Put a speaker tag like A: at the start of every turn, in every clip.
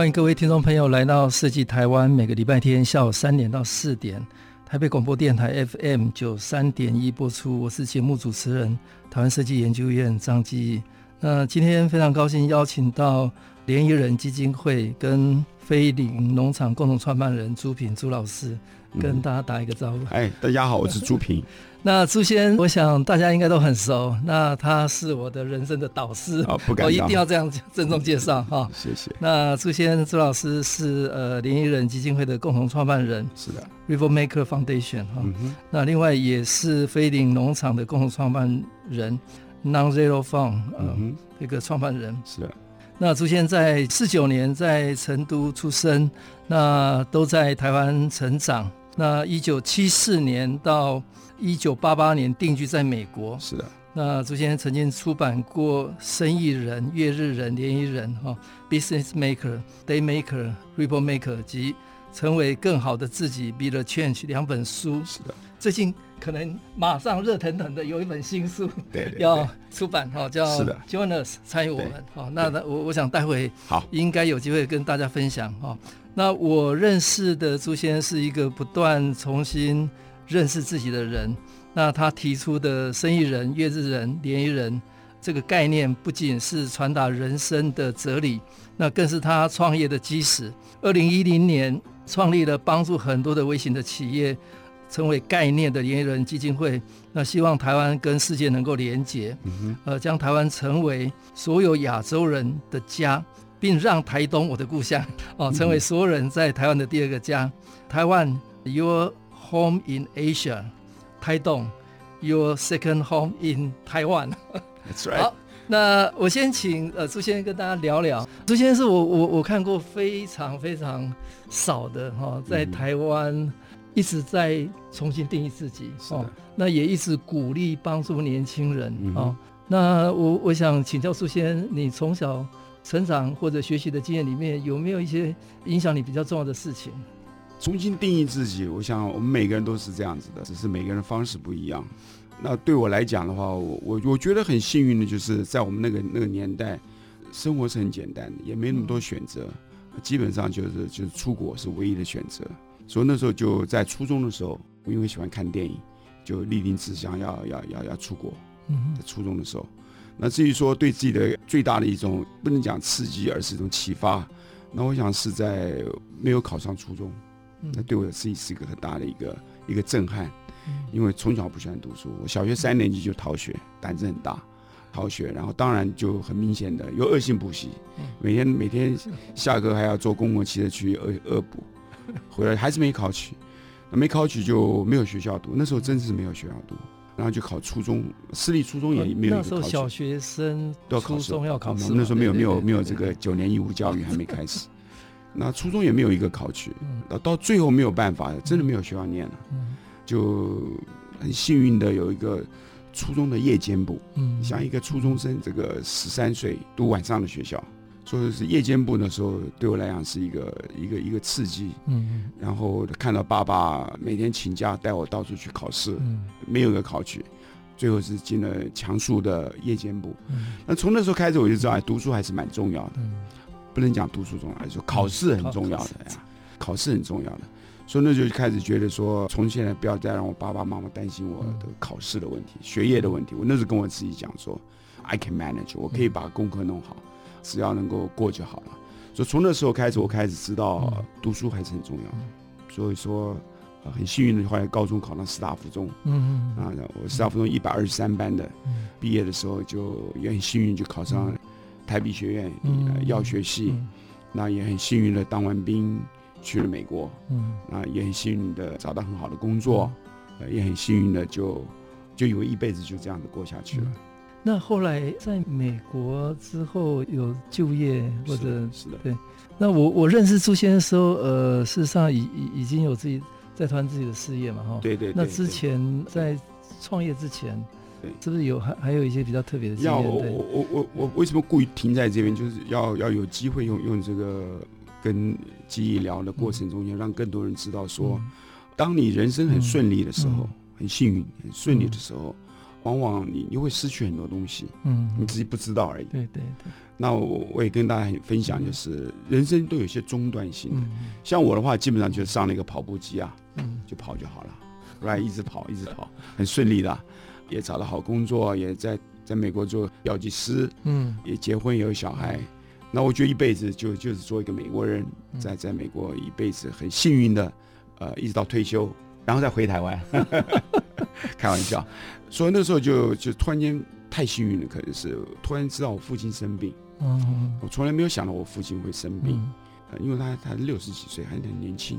A: 欢迎各位听众朋友来到设计台湾，每个礼拜天下午三点到四点，台北广播电台 FM 九三点一播出。我是节目主持人，台湾设计研究院张基。那今天非常高兴邀请到联谊人基金会跟菲邻农场共同创办人朱平朱老师，跟大家打一个招呼。
B: 哎、嗯，大家好，我是朱平。
A: 那朱先，我想大家应该都很熟。那他是我的人生的导师，
B: 哦、不敢
A: 我一定要这样郑重介绍哈。
B: 谢谢。
A: 那朱先朱老师是呃联谊人基金会的共同创办人，
B: 是的
A: ，River Maker Foundation 哈、
B: 嗯。
A: 那另外也是菲邻农场的共同创办人，Non Zero Farm 呃、嗯、这个创办人。
B: 是的。
A: 那朱先在四九年在成都出生，那都在台湾成长。那一九七四年到一九八八年定居在美国。
B: 是的。
A: 那朱先生曾经出版过《生意人》《月日人》《联谊人》哈，《Business Maker》《Day Maker》《Ripple Maker》及《成为更好的自己》（Be the Change） 两本书。
B: 是的。最
A: 近可能马上热腾腾的有一本新书，
B: 对，对，对，
A: 要出版哈，叫
B: 是的
A: ，Join us 参与我们哈。那那我我想待会
B: 好
A: 应该有机会跟大家分享哈。那我认识的朱先生是一个不断重新认识自己的人。那他提出的生意人、月日人、联谊人这个概念，不仅是传达人生的哲理，那更是他创业的基石。二零一零年创立了帮助很多的微型的企业成为概念的联谊人基金会。那希望台湾跟世界能够连结，呃，将台湾成为所有亚洲人的家。并让台东我的故乡哦，成为所有人在台湾的第二个家。台湾，Your home in Asia。台东，Your second home in Taiwan。
B: That's right。
A: 好，那我先请呃朱先生跟大家聊聊。朱先生是我我我看过非常非常少的哈、哦，在台湾一直在重新定义自己哦，那也一直鼓励帮助年轻人、嗯、哦。那我我想请教朱先生，你从小。成长或者学习的经验里面，有没有一些影响你比较重要的事情？
B: 重新定义自己，我想我们每个人都是这样子的，只是每个人方式不一样。那对我来讲的话，我我我觉得很幸运的就是在我们那个那个年代，生活是很简单的，也没那么多选择，基本上就是就是出国是唯一的选择。所以那时候就在初中的时候，我因为喜欢看电影，就立定志向要要要要出国。嗯，在初中的时候。那至于说对自己的最大的一种不能讲刺激，而是一种启发。那我想是在没有考上初中，那对我自己是一个很大的一个一个震撼。因为从小不喜欢读书，我小学三年级就逃学，胆子很大，逃学，然后当然就很明显的有恶性补习，每天每天下课还要坐公共汽车去恶恶补，回来还是没考取，那没考取就没有学校读，那时候真是没有学校读。然后就考初中，私立初中也没有一个考试。那时候
A: 小学生
B: 都要考试，
A: 初中要考
B: 那时候没有没有没有这个九年义务教育还没开始，那初中也没有一个考取，到到最后没有办法，真的没有学校念了，就很幸运的有一个初中的夜间部，像一个初中生这个十三岁读晚上的学校。所以是夜间部的时候，对我来讲是一个一个一个刺激。嗯，然后看到爸爸每天请假带我到处去考试，嗯，没有一个考取，最后是进了强数的夜间部。嗯，那从那时候开始我就知道，哎，读书还是蛮重要的。嗯，不能讲读书重要，说考试很重要的呀，考试很重要的。所以那就开始觉得说，从现在不要再让我爸爸妈妈担心我的考试的问题、学业的问题。我那时候跟我自己讲说，I can manage，我可以把功课弄好。只要能够过就好了，所以从那时候开始，我开始知道读书还是很重要的。所以说，很幸运的，后来高中考上师大附中，嗯嗯啊，我师大附中一百二十三班的，毕业的时候就也很幸运，就考上台北学院药学系，那也很幸运的当完兵去了美国，嗯，啊，也很幸运的找到很好的工作，也很幸运的就就以为一辈子就这样子过下去了。
A: 那后来在美国之后有就业或者
B: 是的，
A: 对。那我我认识朱先生的时候，呃，事实上已已已经有自己在团自己的事业嘛，哈。
B: 对对，对。
A: 那之前在创业之前，对，是不是有还还有一些比较特别的经验？
B: 要我我我我我为什么故意停在这边？就是要要有机会用用这个跟记忆聊的过程中间，让更多人知道说，嗯、当你人生很顺利的时候，嗯、很幸运、很顺利的时候。嗯往往你你会失去很多东西，嗯，你自己不知道而已。
A: 对对对。
B: 那我我也跟大家分享，就是人生都有些中断性的。像我的话，基本上就是上了一个跑步机啊，嗯，就跑就好了，right，一直跑一直跑，很顺利的，也找了好工作，也在在美国做药剂师，嗯，也结婚也有小孩。那我觉得一辈子就就是做一个美国人，在在美国一辈子很幸运的，呃，一直到退休，然后再回台湾。开玩笑。所以那时候就就突然间太幸运了，可能是突然知道我父亲生病。嗯，我从来没有想到我父亲会生病，呃，因为他他六十几岁，还很年轻。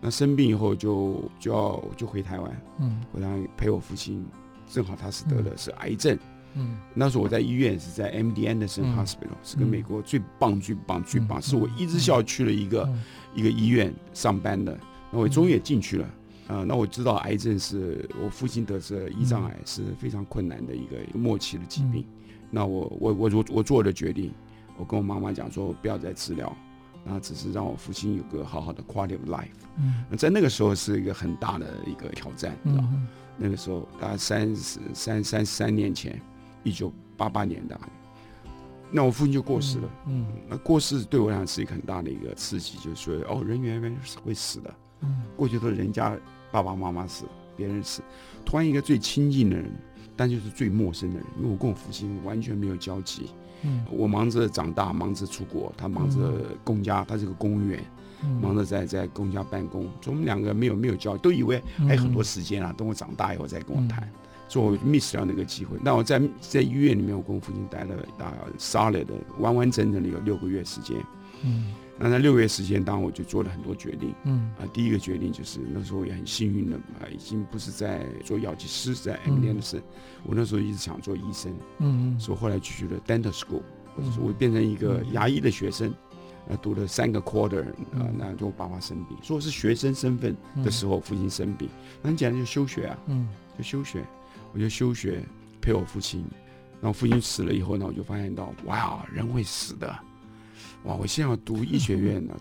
B: 那生病以后就就要就回台湾，嗯，回来陪我父亲。正好他是得了是癌症，嗯，那时候我在医院是在 MD Anderson Hospital，是个美国最棒最棒最棒，是我一直校区的一个一个医院上班的。那我终于也进去了。啊、呃，那我知道癌症是我父亲得这胰脏癌是非常困难的一个末期的疾病。嗯、那我我我我我做了决定，我跟我妈妈讲说不要再治疗，那只是让我父亲有个好好的 quality of life。嗯，那在那个时候是一个很大的一个挑战，你知道、嗯、那个时候大概三十三三十三年前，一九八八年的，那我父亲就过世了。嗯，嗯那过世对我来讲是一个很大的一个刺激，就是说哦，人原来是会死的。嗯，过去都是人家。爸爸妈妈死，别人死，突然一个最亲近的人，但就是最陌生的人，因为我跟我父亲完全没有交集。嗯，我忙着长大，忙着出国，他忙着公家，他是个公务员，嗯、忙着在在公家办公，所以我们两个没有没有交集，都以为还有很多时间啊，等我长大以后再跟我谈，所以我 miss 掉那个机会。那我在在医院里面，我跟我父亲待了大概 solid 的完完整整的有六个月时间。嗯。那在六个月时间当中，我就做了很多决定。嗯啊，第一个决定就是那时候也很幸运的啊，已经不是在做药剂师，在 MD Anderson。我那时候一直想做医生。嗯嗯。所以后来去了 Dental School，或者说我变成一个牙医的学生，呃，读了三个 quarter 啊，那就我爸爸生病，所以我是学生身份的时候，父亲生病，那很简单就休学啊。嗯。就休学，我就休学陪我父亲。然后父亲死了以后呢，我就发现到，哇，人会死的。哇！我现在要读医学院呢，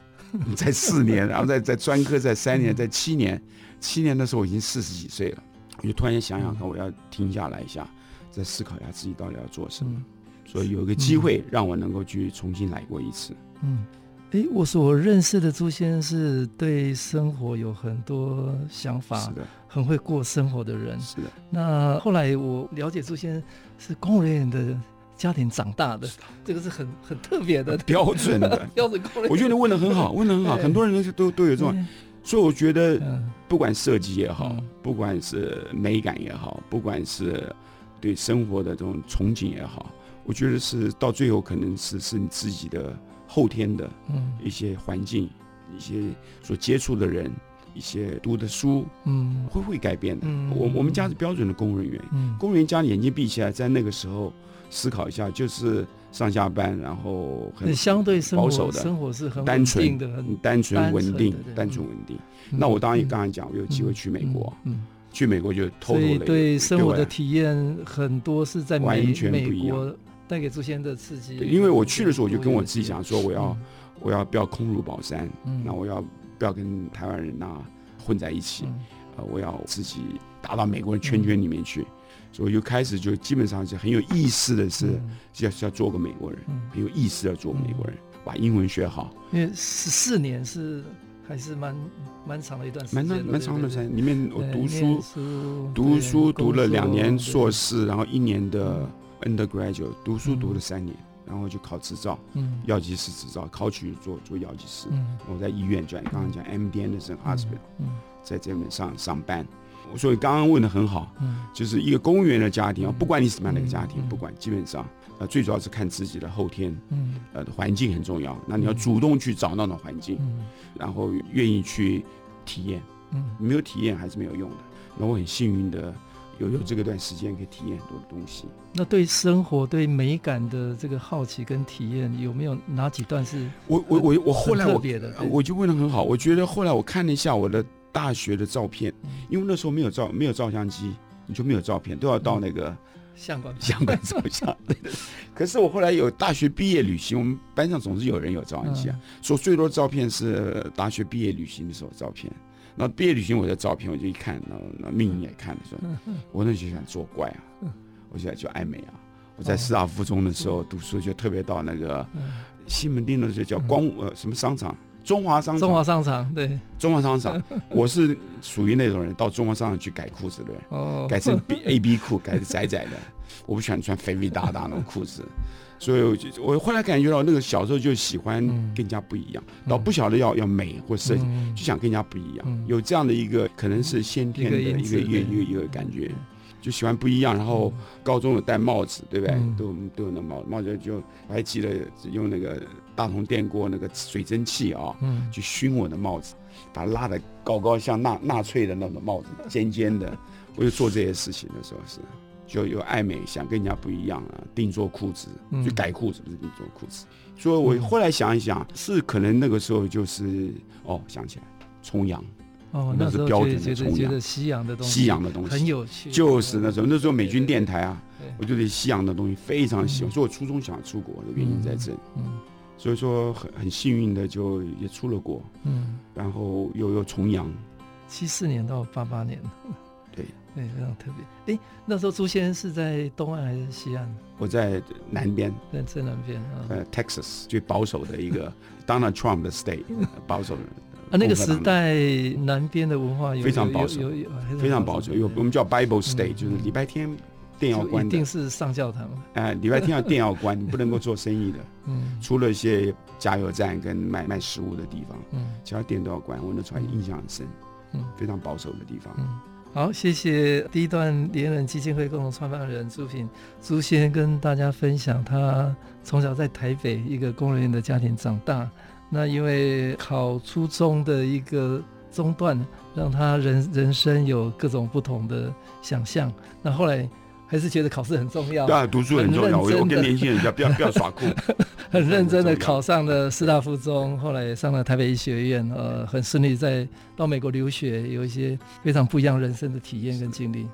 B: 在四年，然后在在专科在三年，在七年，七年的时候我已经四十几岁了，我就突然间想想看，我要停下来一下，再思考一下自己到底要做什么，所以有一个机会让我能够去重新来过一次。嗯，哎，我所认识的朱先生是对生活有很多想法，是的，很会过生活的人。是的。那后来我了解朱先生是公务员的。家庭长大的，这个是很很特别的标准的 标准。我觉得你问的很好，问的很好，很多人都都都有这种，所以我觉得不管设计也好，不管是美感也好，不管是对生活的这种憧憬也好，我觉得是到最后可能是是你自己的后天的一些环境，一些所接触的人，一些读的书，嗯，会会改变的。我我们家是标准的公务人员，公务员家眼睛闭起来，在那个时候。思考一下，就是上下班，然后很相对保守的生活是很单纯的，很单纯稳定，单纯稳定。那我当然也刚才讲，我有机会去美国，去美国就偷偷的对生活的体验很多是在完全不一样，带给朱先的刺激。因为我去的时候，我就跟我自己讲说，我要我要不要空如宝山，那我要不要跟台湾人呐混在一起，呃，我要自己打到美国人圈圈里面去。所以就开始就基本上是很有意思的是，要要做个美国人，很有意思要做美国人，把英文学好。因为十四年是还是蛮蛮长的一段时间，蛮蛮长的时间。里面我读书，读书读了两年硕士，然后一年的 undergraduate，读书读了三年，然后就考执照，嗯。药剂师执照，考取做做药剂师。嗯。我在医院，就像你刚刚讲，MD Anderson Hospital，在这边上上班。所以刚刚问的很好，嗯，就是一个公务员的家庭啊，不管你什么样的一个家庭，不管基本上，呃，最主要是看自己的后天，嗯，呃，环境很重要。那你要主动去找那种环境，然后愿意去体验，嗯，没有体验还是没有用的。那我很幸运的有有这个段时间可以体验很多的东西。
A: 那对生活、对美感的这个好奇跟体验，有没有哪几段是
B: 我我我我后来我
A: 特别的？
B: 我就问的很好，我觉得后来我看了一下我的大学的照片，
A: 嗯、
B: 因为那时候没有照没有照相机，你就没有照片，都要到那个。
A: 相馆
B: 相馆照相，对的。可是我后来有大学毕业旅行，我们班上总是有人有照相机啊。嗯、说最多的照片是大学毕业旅行的时候照片。那毕业旅行我的照片，我就一看，那那命运也看了，说，我那就想作怪啊，我现在就爱美啊。我在师大附中的时候读书，就特别到那个西门町的时候叫光呃什么商场。中华商场，
A: 中华商场，对，
B: 中华商场，我是属于那种人，到中华商场去改裤子的人，哦，改成 B A B 裤，改成窄窄的，我不喜欢穿肥肥大大那种裤子，所以我后来感觉到那个小时候就喜欢跟人家不一样，到不晓得要要美或设计，就想跟人家不一样，有这样的一个可能是先天的一个一个一个一个感觉。就喜欢不一样，然后高中有戴帽子，对不对？嗯、都都有那帽帽子，就我还记得用那个大铜电锅那个水蒸气啊，嗯、去熏我的帽子，把它拉得高高，像纳纳粹的那种帽子，尖尖的。我就做这些事情的时候是，就有爱美，想跟人家不一样啊，定做裤子，就改裤子不是定做裤子。所以我后来想一想，是可能那个时候就是哦，想起来重阳。
A: 哦，那是标准的崇洋，西洋的东西，
B: 西洋的东西
A: 很有趣。
B: 就是那时候，那时候美军电台啊，我就对西洋的东西非常喜欢。所以我初中想出国的原因在这里。嗯，所以说很很幸运的就也出了国。嗯，然后又又重阳。
A: 七四年到八八年。
B: 对
A: 对，非常特别。哎，那时候朱先生是在东岸还是西岸？
B: 我在南边，
A: 在最南边啊。
B: 呃，Texas 最保守的一个 Donald Trump 的 state，保守的。
A: 啊，那个时代南边的文化有
B: 非常保守，非常保守。有我们叫 Bible State，就是礼拜天店要关，
A: 一定是上教堂。
B: 哎，礼拜天要店要关，你不能够做生意的。嗯，除了一些加油站跟卖卖食物的地方，嗯，其他店都要关。我那时候印象很深，嗯，非常保守的地方。
A: 嗯，好，谢谢第一段联人基金会共同创办人朱平朱先跟大家分享，他从小在台北一个工人的家庭长大。那因为考初中的一个中断，让他人人生有各种不同的想象。那后来还是觉得考试很重要，
B: 对啊，读书很重要。我跟年轻人讲，不要不要耍酷，
A: 很认真的考上了师大附中，后来也上了台北医学院，呃，很顺利在到美国留学，有一些非常不一样人生的体验跟经历。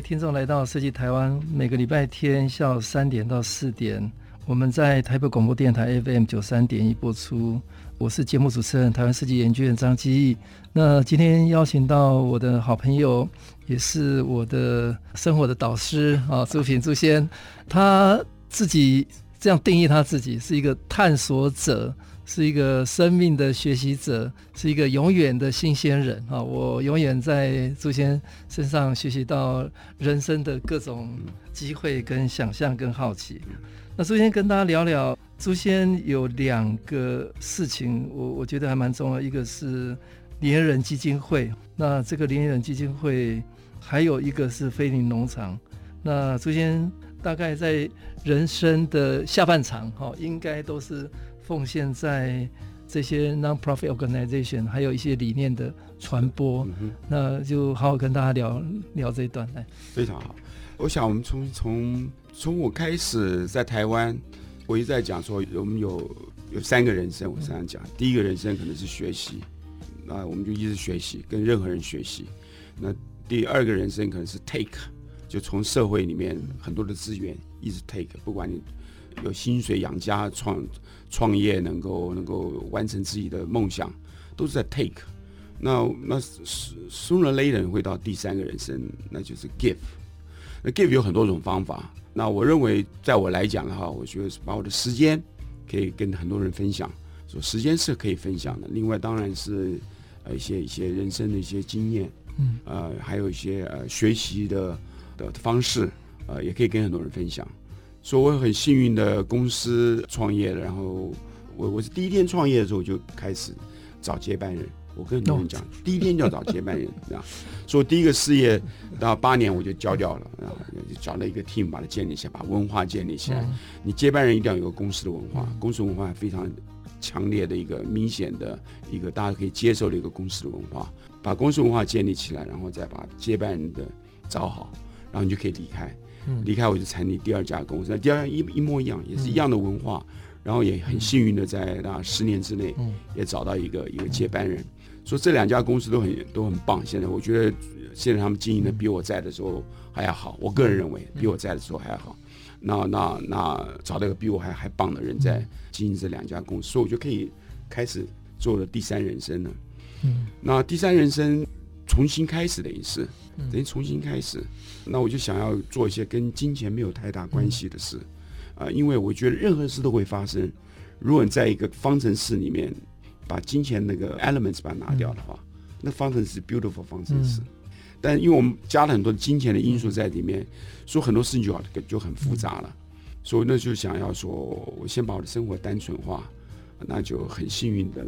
A: 听众来到设计台湾，每个礼拜天下午三点到四点，我们在台北广播电台 FM 九三点一播出。我是节目主持人台湾设计研究院张基义。那今天邀请到我的好朋友，也是我的生活的导师啊，朱平朱先，他自己这样定义他自己是一个探索者。是一个生命的学习者，是一个永远的新鲜人啊！我永远在朱先身上学习到人生的各种机会、跟想象、跟好奇。那朱先跟大家聊聊，朱先有两个事情，我我觉得还蛮重要。一个是廉人基金会，那这个廉人基金会还有一个是菲林农场。那朱先大概在人生的下半场，哈，应该都是。奉献在这些 non-profit organization，还有一些理念的传播，嗯、那就好好跟大家聊聊这一段来。
B: 非常好，我想我们从从从我开始在台湾，我一直在讲说，我们有有三个人生，我常常讲，嗯、第一个人生可能是学习，那我们就一直学习，跟任何人学习。那第二个人生可能是 take，就从社会里面很多的资源一直 take，不管你。有薪水养家，创创业能够能够完成自己的梦想，都是在 take。那那 sooner later 会到第三个人生，那就是 give。那 give 有很多种方法。那我认为，在我来讲的话，我觉得把我的时间可以跟很多人分享，说时间是可以分享的。另外，当然是呃一些一些人生的一些经验，嗯，呃，还有一些呃学习的的方式，呃，也可以跟很多人分享。所以我很幸运的公司创业了，然后我我是第一天创业的时候就开始找接班人。我跟很多人讲，第一天就要找接班人，这样。所以第一个事业到八年我就交掉了，然后就找了一个 team 把它建立起来，把文化建立起来。你接班人一定要有个公司的文化，公司文化非常强烈的一个明显的一个大家可以接受的一个公司的文化，把公司文化建立起来，然后再把接班人的找好，然后你就可以离开。离开我就成立第二家公司，那第二家一一模一样，也是一样的文化，然后也很幸运的在那十年之内也找到一个一个接班人。说这两家公司都很都很棒，现在我觉得现在他们经营的比我在的时候还要好。我个人认为比我在的时候还要好。那那那找到一个比我还还棒的人在经营这两家公司，所以我就可以开始做了第三人生了。嗯，那第三人生重新开始的意思，等于重新开始。那我就想要做一些跟金钱没有太大关系的事啊，因为我觉得任何事都会发生。如果你在一个方程式里面。把金钱那个 elements 把它拿掉的话，嗯、那方程式 beautiful 方程式，嗯、但因为我们加了很多金钱的因素在里面，所以很多事情就好就很复杂了。嗯、所以那就想要说，我先把我的生活单纯化，那就很幸运的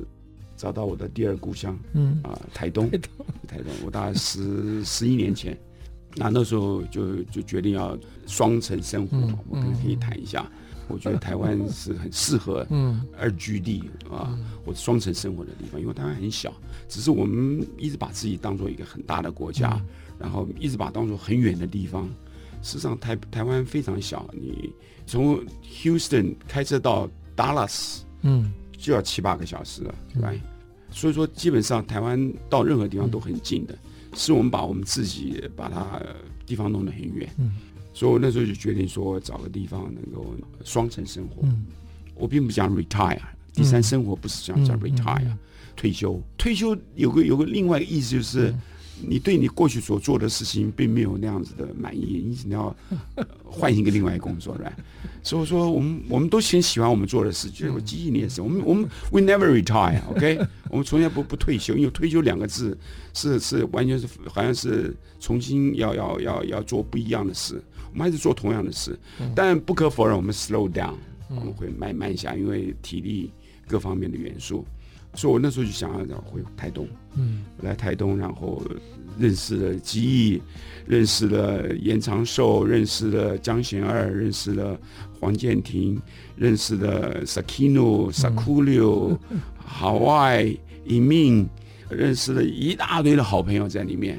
B: 找到我的第二故乡，嗯。啊、呃，台东，台东，台东，我大概十十一年前，那那时候就就决定要双城生活，嗯、我可以可以谈一下。我觉得台湾是很适合二居地啊，或者双城生活的地方，因为台湾很小，只是我们一直把自己当做一个很大的国家，然后一直把它当做很远的地方。实际上台台湾非常小，你从 Houston 开车到 Dallas，嗯，就要七八个小时了，对吧？所以说基本上台湾到任何地方都很近的，是我们把我们自己把它地方弄得很远。所以我那时候就决定说，找个地方能够双城生活。嗯、我并不讲 retire，第三生活不是讲讲 retire，、嗯、退休。退休有个有个另外一个意思就是，嗯、你对你过去所做的事情并没有那样子的满意，你你要换一个另外一个工作，对吧？所以说，我们我们都先喜欢我们做的事情。我记忆你也是，我们我们 we never retire，OK？、我们从来不不退休，因为退休两个字是是完全是好像是重新要要要要做不一样的事。我们还是做同样的事，但不可否认，我们 slow down，我们会慢慢下，因为体力各方面的元素。所以我那时候就想要回台东，嗯，来台东，然后认识了吉义，认识了严长寿，认识了江贤二，认识了黄建庭，认识了 Sakino、Sakulio、Hawaii、Emin，认识了一大堆的好朋友在里面。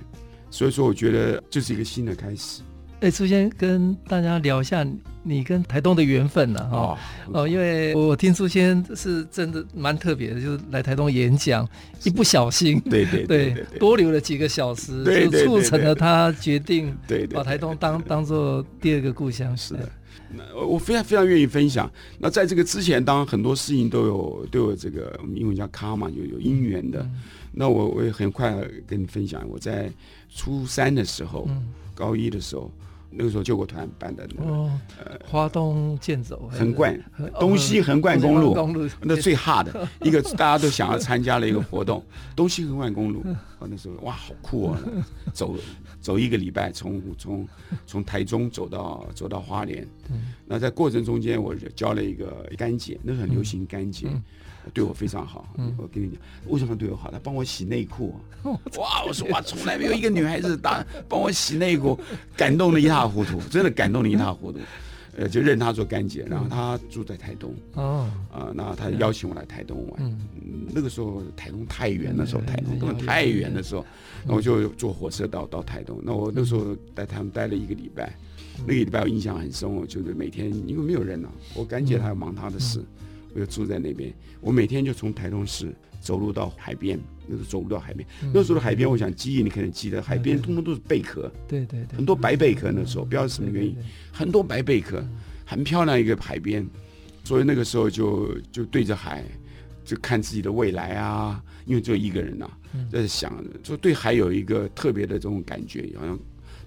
B: 所以说，我觉得这是一个新的开始。
A: 哎，朱先跟大家聊一下你跟台东的缘分呢，哈哦，哦，因为我听朱先是真的蛮特别的，就是来台东演讲，一不小心，
B: 对对对，
A: 多留了几个小时，就促成了他决定把台东当当做第二个故乡。
B: 是的，那我非常非常愿意分享。那在这个之前，当然很多事情都有都有这个我们英文叫卡嘛，有有因缘的。那我我也很快跟你分享，我在初三的时候，高一的时候。那个时候救国团办的那个呃，
A: 花东健走
B: 横贯东西横贯公路，公路那最 hard 一个大家都想要参加了一个活动，东西横贯公路。那 时候哇，好酷哦，走走一个礼拜，从从从台中走到走到花莲。那在过程中间，我就交了一个干姐，那时候很流行干姐。对我非常好，嗯、我跟你讲，为什么对我好？他帮我洗内裤，哇！我说哇，从来没有一个女孩子打帮我洗内裤，感动的一塌糊涂，真的感动的一塌糊涂。呃，就认她做干姐，然后她住在台东，哦，啊、呃，那她邀请我来台东玩。嗯，那个时候台东太远的时候，台东根本太远的时候，那我就坐火车到到台东。那我那时候在他们待了一个礼拜，那个礼拜我印象很深，我就是每天因为没有人呢、啊，我干姐她要忙她的事。我就住在那边，我每天就从台中市走路到海边，那时候走路到海边。那时候的海边，我想记忆你可能记得，海边通通都是贝壳，
A: 对对对，
B: 很多白贝壳。那时候不知道是什么原因，很多白贝壳，很漂亮一个海边。所以那个时候就就对着海，就看自己的未来啊，因为只有一个人呐、啊，在想，就对海有一个特别的这种感觉，好像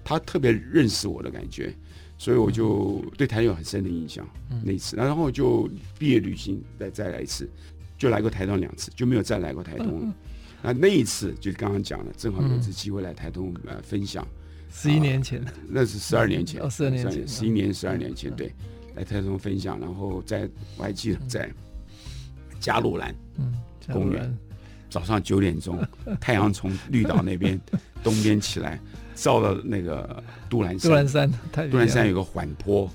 B: 他特别认识我的感觉，所以我就对台东有很深的印象。那一次，然后就毕业旅行再再来一次，就来过台东两次，就没有再来过台东了。那那一次就刚刚讲了，正好有一次机会来台东呃分享。
A: 十一年前，
B: 那是十二年前，
A: 哦，十二年前，
B: 十一年十二年前，对。来台东分享，然后在我还记得在加鲁兰公园，早上九点钟，太阳从绿岛那边东边起来，照到那个杜兰山。
A: 杜兰山，
B: 杜兰山有个缓坡，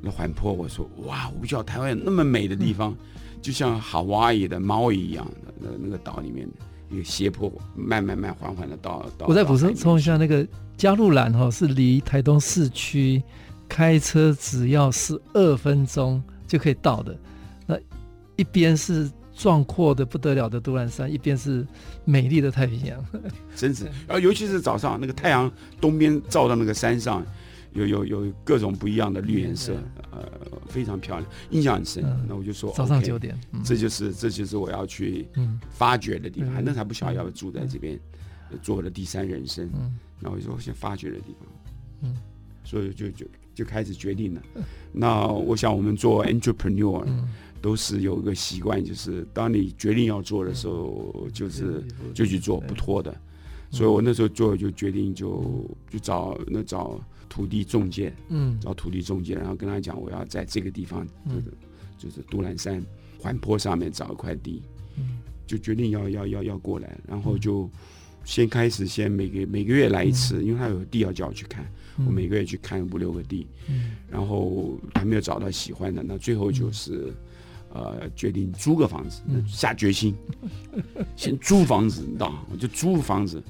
B: 那缓坡，我说哇，我不知道台湾有那么美的地方，就像夏威夷的猫一样的那那个岛里面一个斜坡，慢慢慢缓缓的到到。
A: 我再补充一下，那个加路兰哈是离台东市区。开车只要十二分钟就可以到的，那一边是壮阔的不得了的都兰山，一边是美丽的太平洋，
B: 真是。然后尤其是早上那个太阳东边照到那个山上，有有有各种不一样的绿颜色，呃，非常漂亮，印象很深。那我就说
A: 早上九点，
B: 这就是这就是我要去发掘的地方。那还不晓得要住在这边，做我的第三人生。那我就说先发掘的地方，嗯，所以就就。就开始决定了。那我想，我们做 entrepreneur 都是有一个习惯，就是当你决定要做的时候，就是就去做，不拖的。所以我那时候做就决定就就找那找土地中介，嗯，找土地中介，然后跟他讲，我要在这个地方，就是就是杜兰山缓坡上面找一块地，嗯。就决定要要要要过来，然后就先开始先每个每个月来一次，因为他有地要叫我去看。我每个月去看五六个地，嗯，然后还没有找到喜欢的，那最后就是，呃，决定租个房子，下决心，先租房子，你知道吗？我就租房子，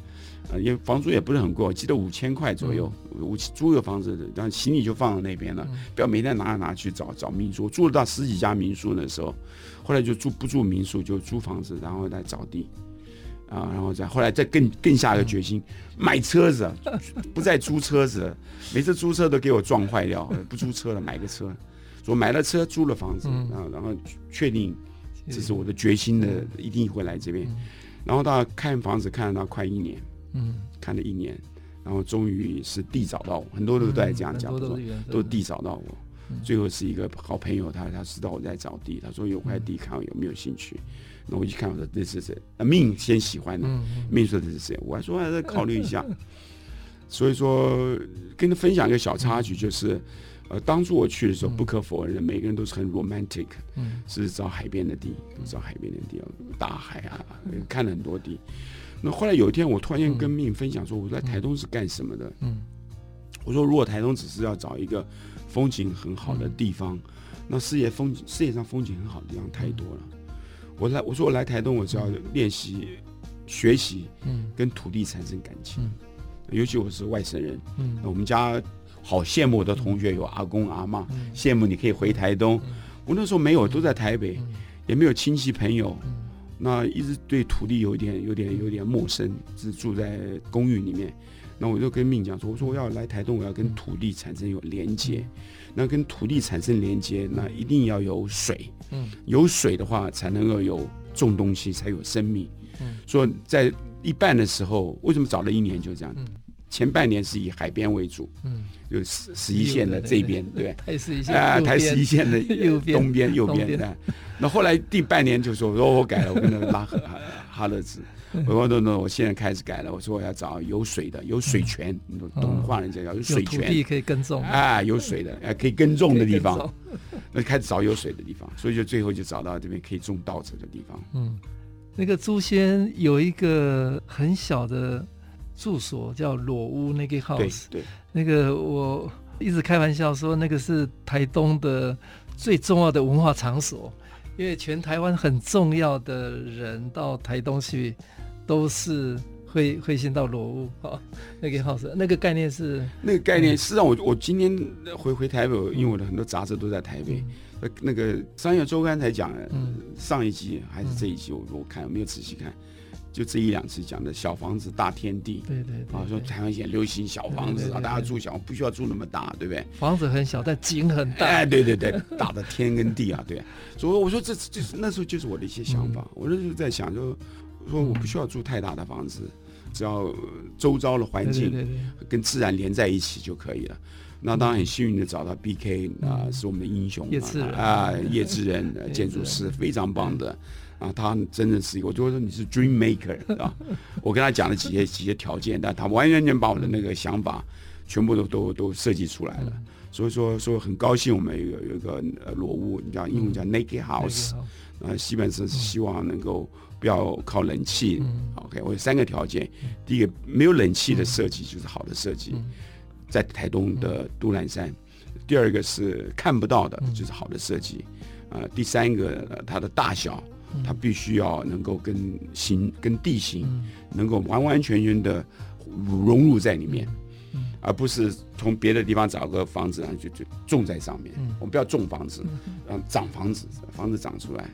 B: 呃，因为房租也不是很贵，我记得五千块左右，我租个房子，然后行李就放在那边了，不要每天拿来拿去找找民宿，住了到十几家民宿那时候，后来就住不住民宿，就租房子，然后再找地。啊，然后再后来再更更下一个决心，买车子，不再租车子了，每次租车都给我撞坏掉，不租车了，买个车，说买了车，租了房子，然后然后确定这是我的决心的，一定会来这边，然后到看房子看了到快一年，嗯，看了一年，然后终于是地找到我，很多人都在这样讲，说都是地找到我，最后是一个好朋友，他他知道我在找地，他说有块地，看我有没有兴趣。那我一看，我说这是谁？啊，命先喜欢的，命说这是谁？我还说还在考虑一下。所以说，跟他分享一个小插曲，就是，呃，当初我去的时候，不可否认，每个人都是很 romantic，是找海边的地，找海边的地，大海啊，看了很多地。那后来有一天，我突然间跟命分享说，我在台东是干什么的？嗯。我说如果台东只是要找一个风景很好的地方，那世界风景世界上风景很好的地方太多了。我来，我说我来台东，我只要练习、学习，嗯，跟土地产生感情。尤其我是外省人，嗯，我们家好羡慕我的同学有阿公阿妈，羡慕你可以回台东。我那时候没有，都在台北，也没有亲戚朋友，那一直对土地有点、有点、有点陌生，是住在公寓里面。那我就跟命讲说，我说我要来台东，我要跟土地产生有连接。那跟土地产生连接，那一定要有水。嗯，有水的话，才能够有种东西，才有生命。嗯，所以在一半的时候，为什么早了一年就这样？前半年是以海边为主。嗯，就十十一线的这边，对，台十一线啊，台十一线的 右边、东边、右边的。那后来第半年就说，我说我改了，我跟他拉哈哈勒兹。我说那我现在开始改了。我说我要找有水的，有水泉，懂话人家叫有水泉，
A: 地可以耕种
B: 啊，有水的，啊，可以耕种的地方。那开始找有水的地方，所以就最后就找到这边可以种稻子的地方。
A: 嗯，那个朱仙有一个很小的住所叫裸屋，那个 house，对，对，那个我一直开玩笑说那个是台东的最重要的文化场所，因为全台湾很重要的人到台东去。都是会 会先到罗屋啊，那个 house 那个概念是
B: 那个概念。实际上，我我今天回回台北，因为我的很多杂志都在台北。那那个商业周刊才讲，上一集还是这一集，我我看没有仔细看。就这一两次讲的小房子大天地，
A: 对对对，
B: 啊，说台湾现在流行小房子啊，大家住小，不需要住那么大，对不对？
A: 房子很小，但景很大。
B: 哎，对对对，大的天跟地啊，对。所以我说这就是那时候就是我的一些想法，我那时候在想，就说我不需要住太大的房子，只要周遭的环境跟自然连在一起就可以了。那当然很幸运的找到 BK 啊，是我们的英雄啊，叶志仁建筑师，非常棒的。啊，他真的是一个，我就说你是 dream maker 啊！我跟他讲了几些几些条件，但他完全全把我的那个想法全部都都都设计出来了。所以说说很高兴，我们有有一个呃裸屋，你叫英文叫 naked house，啊，基本上是希望能够不要靠冷气。OK，我有三个条件，第一个没有冷气的设计就是好的设计，在台东的都兰山；第二个是看不到的，就是好的设计；呃，第三个它的大小。它必须要能够跟形、跟地形能够完完全全的融入在里面，而不是从别的地方找个房子然后就就种在上面。我们不要种房子，让长房子，房子长出来。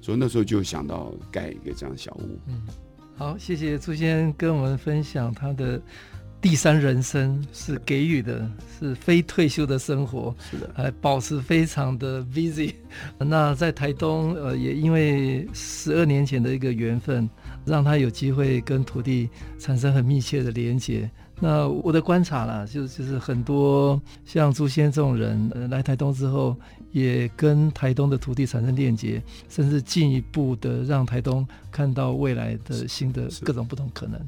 B: 所以那时候就想到盖一个这样的小屋。
A: 嗯，好，谢谢朱先跟我们分享他的。第三人生是给予的，是非退休的生活，
B: 是的，
A: 还保持非常的 busy。那在台东，呃，也因为十二年前的一个缘分，让他有机会跟土地产生很密切的连接。那我的观察啦，就就是很多像朱先这种人，呃，来台东之后，也跟台东的土地产生链接，甚至进一步的让台东看到未来的新的各种不同可能。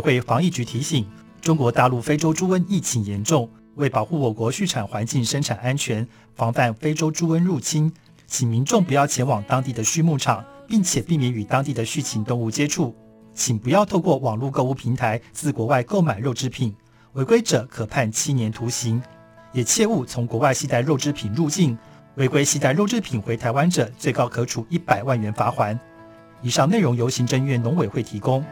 C: 会防疫局提醒：中国大陆非洲猪瘟疫情严重，为保护我国畜产环境生产安全，防范非洲猪瘟入侵，请民众不要前往当地的畜牧场，并且避免与当地的畜禽动物接触。请不要透过网络购物平台自国外购买肉制品，违规者可判七年徒刑。也切勿从国外携带肉制品入境，违规携带肉制品回台湾者，最高可处一百万元罚锾。以上内容由行政院农委会提供。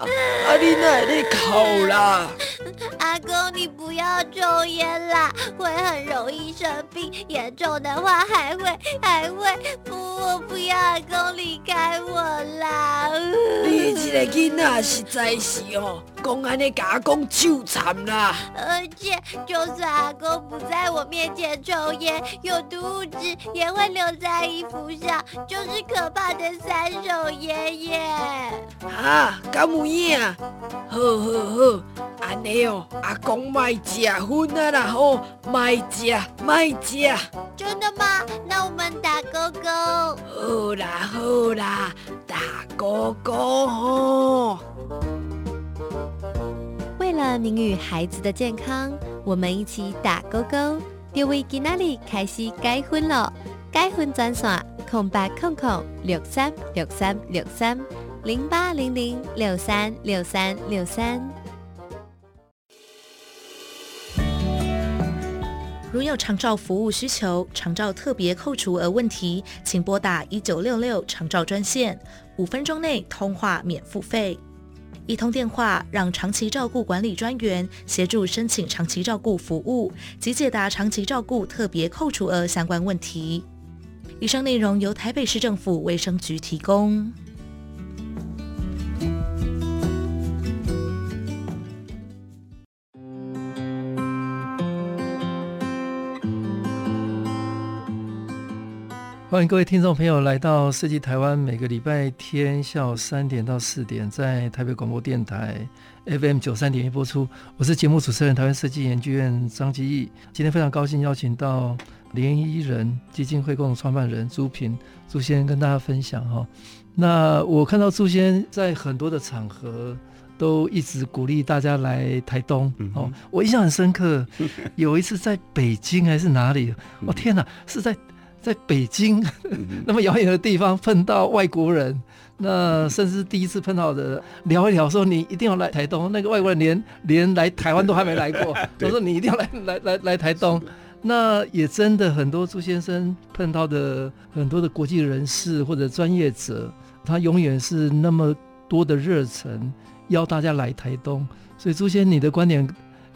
D: 阿丽奶奶考啦！
E: 阿公，你不要抽烟啦，会很容易生病，严重的话还会还会不，我不要阿公离开我啦！
D: 你这个囡仔实在是哦，公安的甲阿公羞惨啦！
E: 而且，就算阿公不在我面前抽烟，有毒物质也会留在衣服上，就是可怕的三手烟耶！
D: 啊，敢有影？好好好，安尼哦，阿公卖食薰啊啦吼，卖食卖食。
E: 真的吗？那我们打勾勾。
D: 好啦好啦，打勾勾吼。
E: 为了您与孩子的健康，我们一起打勾勾。各位今仔日开始改婚了。改分专线空八空空六三六三六三零八零零六三六三六三。
F: 如有长照服务需求、长照特别扣除额问题，请拨打一九六六长照专线，五分钟内通话免付费。一通电话，让长期照顾管理专员协助申请长期照顾服务及解答长期照顾特别扣除额相关问题。以上内容由台北市政府卫生局提供。
A: 欢迎各位听众朋友来到设计台湾，每个礼拜天下午三点到四点，在台北广播电台 FM 九三点一播出。我是节目主持人，台湾设计研究院张基义。今天非常高兴邀请到联谊人基金会共同创办人朱平朱先生跟大家分享哈。那我看到朱先生在很多的场合都一直鼓励大家来台东哦，我印象很深刻。有一次在北京还是哪里？哦天哪，是在。在北京 那么遥远的地方碰到外国人，那甚至第一次碰到的聊一聊，说你一定要来台东。那个外国人连连来台湾都还没来过，我说你一定要来来来来台东。那也真的很多朱先生碰到的很多的国际人士或者专业者，他永远是那么多的热忱邀大家来台东。所以朱先，你的观点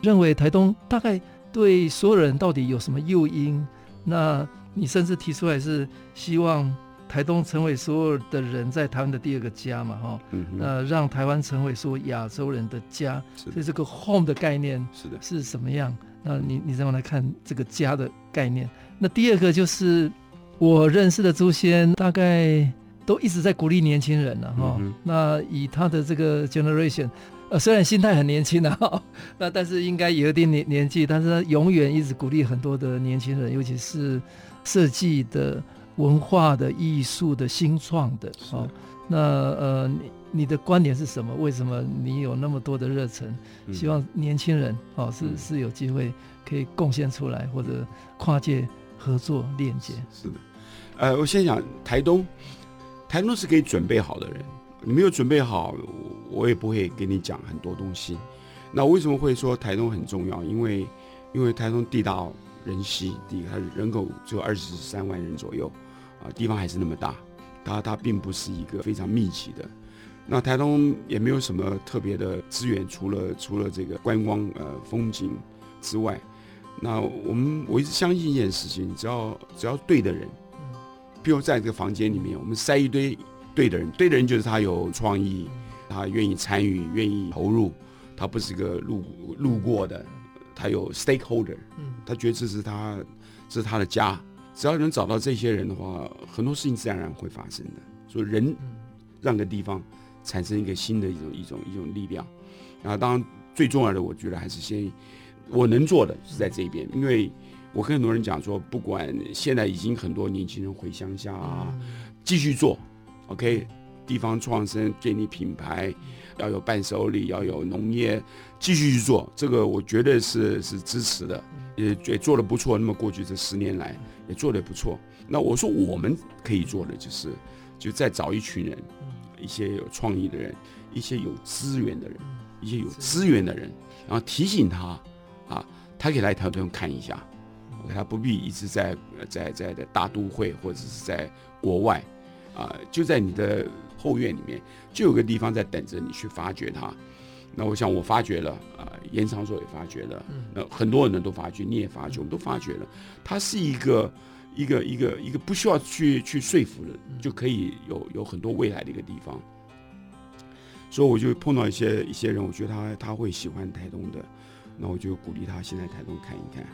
A: 认为台东大概对所有人到底有什么诱因？那？你甚至提出来是希望台东成为所有的人在台湾的第二个家嘛，哈，嗯，那让台湾成为所有亚洲人的家，所以这个 home 的概念是的，是什么样？那你你怎么来看这个家的概念？那第二个就是我认识的朱先，大概都一直在鼓励年轻人了，哈，那以他的这个 generation。呃，虽然心态很年轻啊，那但是应该也有一点年年纪，但是他永远一直鼓励很多的年轻人，尤其是设计的、文化的、艺术的、新创的。哦，那呃，你你的观点是什么？为什么你有那么多的热忱？希望年轻人哦是是有机会可以贡献出来，或者跨界合作链接。
B: 是的，呃，我先讲台东，台东是可以准备好的人。你没有准备好，我也不会给你讲很多东西。那为什么会说台东很重要？因为，因为台东地大人稀，第一个它人口只有二十三万人左右，啊，地方还是那么大，它它并不是一个非常密集的。那台东也没有什么特别的资源，除了除了这个观光呃风景之外，那我们我一直相信一件事情，只要只要对的人，比如在这个房间里面，我们塞一堆。对的人，对的人就是他有创意，他愿意参与，愿意投入，他不是个路路过的，他有 stakeholder，嗯他觉得这是他，这是他的家。只要能找到这些人的话，很多事情自然而然会发生的。所以人让个地方产生一个新的一种一种一种力量。然后当然最重要的，我觉得还是先我能做的是在这边，因为我跟很多人讲说，不管现在已经很多年轻人回乡下啊，继续做。OK，地方创生，建立品牌，要有伴手礼，要有农业，继续去做这个，我觉得是是支持的，也也做的不错。那么过去这十年来也做的不错。那我说我们可以做的就是，就再找一群人，一些有创意的人，一些有资源的人，一些有资源的人，然后提醒他，啊，他可以来台湾看一下，他不必一直在在在的大都会或者是在国外。啊，就在你的后院里面，就有个地方在等着你去发掘它。那我想我发掘了，啊，严长寿也发掘了，那很多人都发掘，你也发掘，我们都发掘了。它是一个一个一个一个不需要去去说服的，就可以有有很多未来的一个地方。所以我就碰到一些一些人，我觉得他他会喜欢台东的，那我就鼓励他先来台东看一看。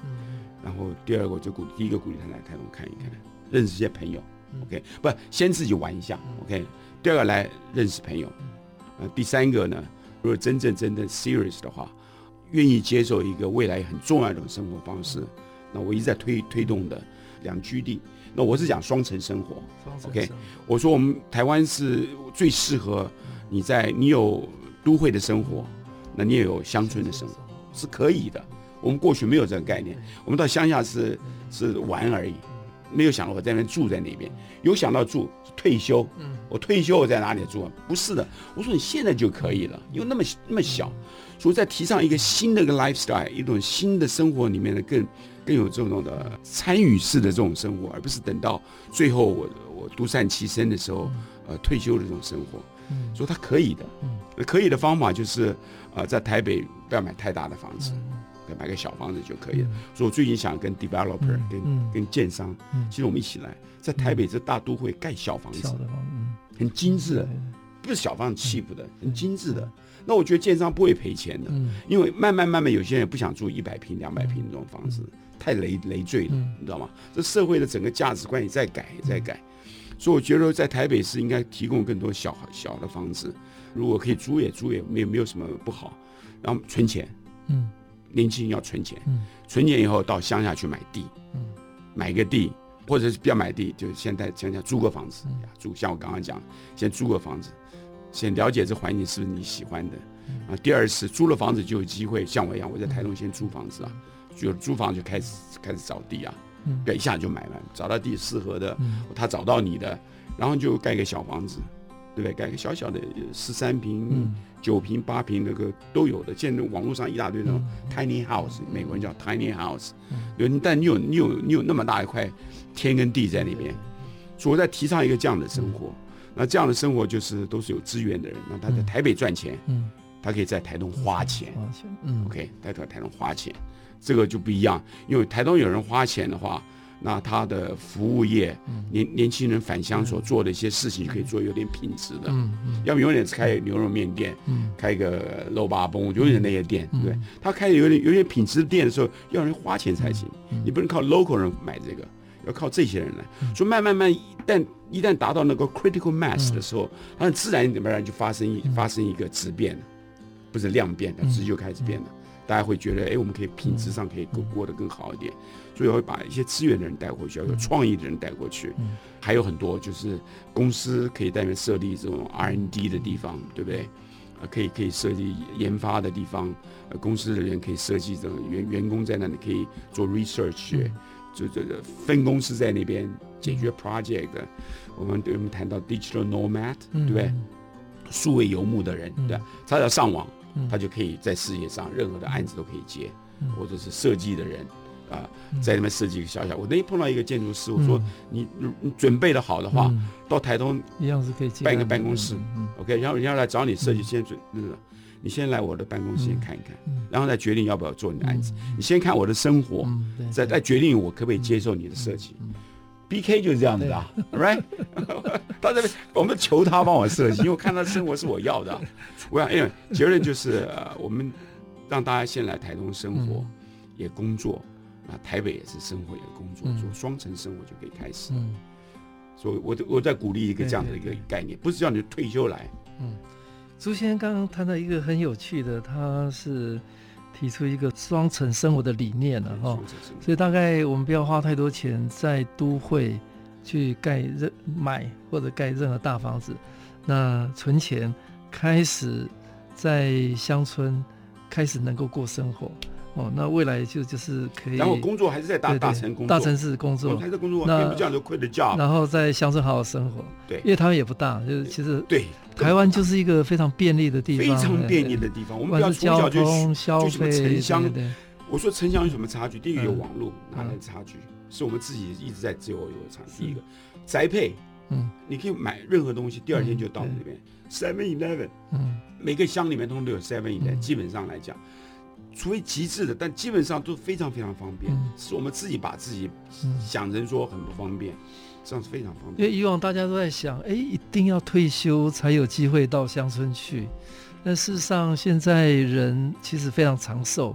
B: 然后第二个我就鼓第一个鼓励他来台东看一看，认识一些朋友。OK，不，先自己玩一下。OK，第二个来认识朋友。呃，第三个呢，如果真正真正 serious 的话，愿意接受一个未来很重要的生活方式，那我一直在推推动的两居地。那我是讲双层生活。OK，我说我们台湾是最适合你在你有都会的生活，那你也有乡村的生活，是可以的。我们过去没有这个概念，我们到乡下是是玩而已。没有想到我在那边住在那边，有想到住退休。嗯，我退休我在哪里住啊？不是的，我说你现在就可以了，因为那么那么小，所以在提倡一个新的一个 lifestyle，一种新的生活里面的更更有这种的参与式的这种生活，而不是等到最后我我独善其身的时候，呃，退休的这种生活。嗯，所以他可以的。嗯，可以的方法就是，呃，在台北不要买太大的房子。买个小房子就可以了。所以我最近想跟 developer、跟跟建商，其实我们一起来，在台北这大都会盖小房子，很精致的，不是小房子 cheap 的，很精致的。那我觉得建商不会赔钱的，因为慢慢慢慢有些人不想住一百平、两百平这种房子，太累累赘了，你知道吗？这社会的整个价值观也在改，也在改。所以我觉得在台北市应该提供更多小小的房子，如果可以租也租也没有没有什么不好，然后存钱，嗯。年轻人要存钱，存钱以后到乡下去买地，买个地，或者是不要买地，就现在乡下租个房子，租像我刚刚讲，先租个房子，先了解这环境是不是你喜欢的，啊，第二次租了房子就有机会像我一样，我在台东先租房子啊，就租房就开始开始找地啊，不要一下就买了，找到地适合的，他找到你的，然后就盖个小房子。对不对？盖个小小的十三平、九平、八平，那个都有的。现在网络上一大堆那种 tiny house，美国人叫 tiny house。有，但你有你有你有那么大一块天跟地在那边，所以我在提倡一个这样的生活。那这样的生活就是都是有资源的人，那他在台北赚钱，他可以在台东花钱。嗯 OK，在台台东花钱，这个就不一样。因为台东有人花钱的话。那他的服务业，年年轻人返乡所做的一些事情，可以做有点品质的。嗯嗯。要么永远是开牛肉面店，嗯，开一个肉巴崩，永远那些店，对？他开有点有点品质的店的时候，要人花钱才行。你不能靠 local 人买这个，要靠这些人来。所以慢慢慢，一旦一旦达到那个 critical mass 的时候，它自然而然就发生一发生一个质变，不是量变，它质就开始变了。大家会觉得，哎，我们可以品质上可以过过得更好一点。所以会把一些资源的人带过去，要有创意的人带过去，还有很多就是公司可以在那边设立这种 R&D 的地方，对不对？呃，可以可以设计研发的地方，呃，公司的人可以设计这种员员工在那里可以做 research，就这个分公司在那边解决 project。我们对我们谈到 digital nomad，对不对？数位游牧的人，对，他要上网，他就可以在世界上任何的案子都可以接，或者是设计的人。啊，在那边设计一个小小。我那天碰到一个建筑师，我说你你准备的好的话，到台东
A: 一样是可以办
B: 一个办公室，OK，然后人家来找你设计，先准那个，你先来我的办公室先看一看，然后再决定要不要做你的案子。你先看我的生活，再再决定我可不可以接受你的设计。BK 就是这样子的，right？到这边我们求他帮我设计，因为我看他的生活是我要的。我想，因为结论就是，我们让大家先来台东生活，也工作。啊，台北也是生活也工作，做双层生活就可以开始。嗯，所以我我在鼓励一个这样的一个概念，不是叫你退休来。嗯，
A: 朱先生刚刚谈到一个很有趣的，他是提出一个双层生活的理念了哈。所以大概我们不要花太多钱在都会去盖任买或者盖任何大房子，那存钱开始在乡村开始能够过生活。哦，那未来就就是可以，
B: 然后工作还是在大大城工作，
A: 大城市工作，
B: 还是工作，那不这样就亏了价。
A: 然后在乡村好好生活，对，因为台湾也不大，就是其实
B: 对，
A: 台湾就是一个非常便利的地方，
B: 非常便利的地方。我们不要从小就消费城乡。我说城乡有什么差距？第一个有网络，哪来的差距？是我们自己一直在自由有差。第一个宅配，嗯，你可以买任何东西，第二天就到那边。Seven Eleven，嗯，每个乡里面通通都有 Seven Eleven，基本上来讲。除非极致的，但基本上都非常非常方便。嗯、是我们自己把自己想成说很不方便，这样是非常方便。
A: 因为以往大家都在想，哎，一定要退休才有机会到乡村去。但事实上，现在人其实非常长寿，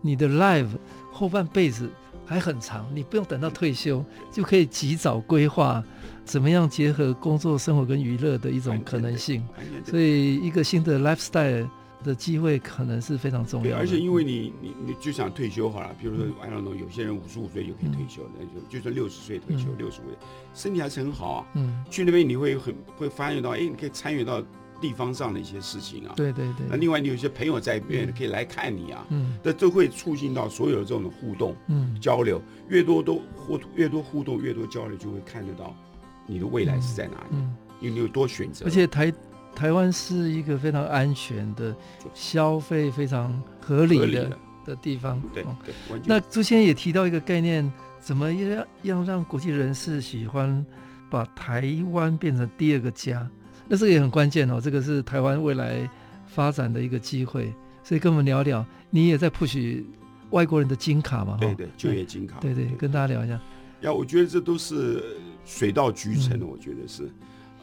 A: 你的 life 后半辈子还很长，你不用等到退休就可以及早规划怎么样结合工作、生活跟娱乐的一种可能性。所以，一个新的 lifestyle。的机会可能是非常重要的，
B: 而且因为你你你就想退休好了，比如说 I don't know，有些人五十五岁就可以退休，那就就算六十岁退休，六十岁身体还是很好啊。嗯，去那边你会很会发现到，哎，你可以参与到地方上的一些事情啊。
A: 对对对。
B: 那另外你有些朋友在那边可以来看你啊，
A: 嗯，
B: 这都会促进到所有的这种互动，
A: 嗯，
B: 交流越多都互越多互动越多交流，就会看得到你的未来是在哪里，
A: 嗯，
B: 因为你有多选择。
A: 而且台台湾是一个非常安全的消费非常合理的的地方。
B: 对对。
A: 那朱先生也提到一个概念，怎么样要让国际人士喜欢把台湾变成第二个家？那这个也很关键哦，这个是台湾未来发展的一个机会。所以跟我们聊聊，你也在 push 外国人的金卡嘛？
B: 对对，就业金卡。
A: 对对，跟大家聊一下。
B: 要我觉得这都是水到渠成的，我觉得是，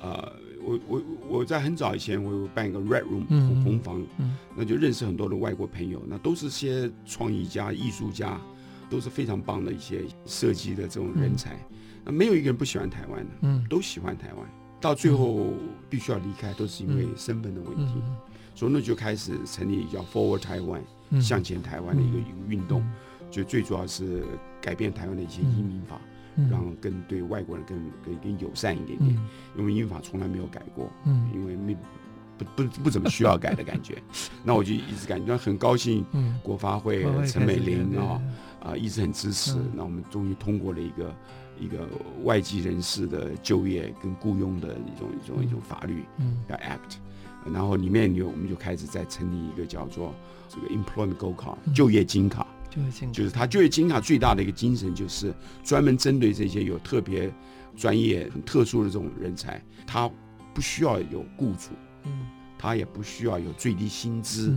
B: 呃。我我我在很早以前，我有办一个 Red Room 红房，那就认识很多的外国朋友，那都是些创意家、艺术家，都是非常棒的一些设计的这种人才。那没有一个人不喜欢台湾的，嗯，都喜欢台湾。到最后必须要离开，都是因为身份的问题，所以那就开始成立叫 Forward Taiwan 向前台湾的一个一个运动，就最主要是改变台湾的一些移民法。让更对外国人更更更友善一点点，因为英法从来没有改过，嗯，因为没不不不怎么需要改的感觉，那我就一直感觉很高兴，国发会陈美玲啊啊一直很支持，那我们终于通过了一个一个外籍人士的就业跟雇佣的一种一种一种法律，嗯，叫 Act，然后里面有我们就开始在成立一个叫做这个 Employment Gold Card 就业金卡。就是他就业金卡最大的一个精神，就是专门针对这些有特别专业、很特殊的这种人才，他不需要有雇主，嗯，他也不需要有最低薪资，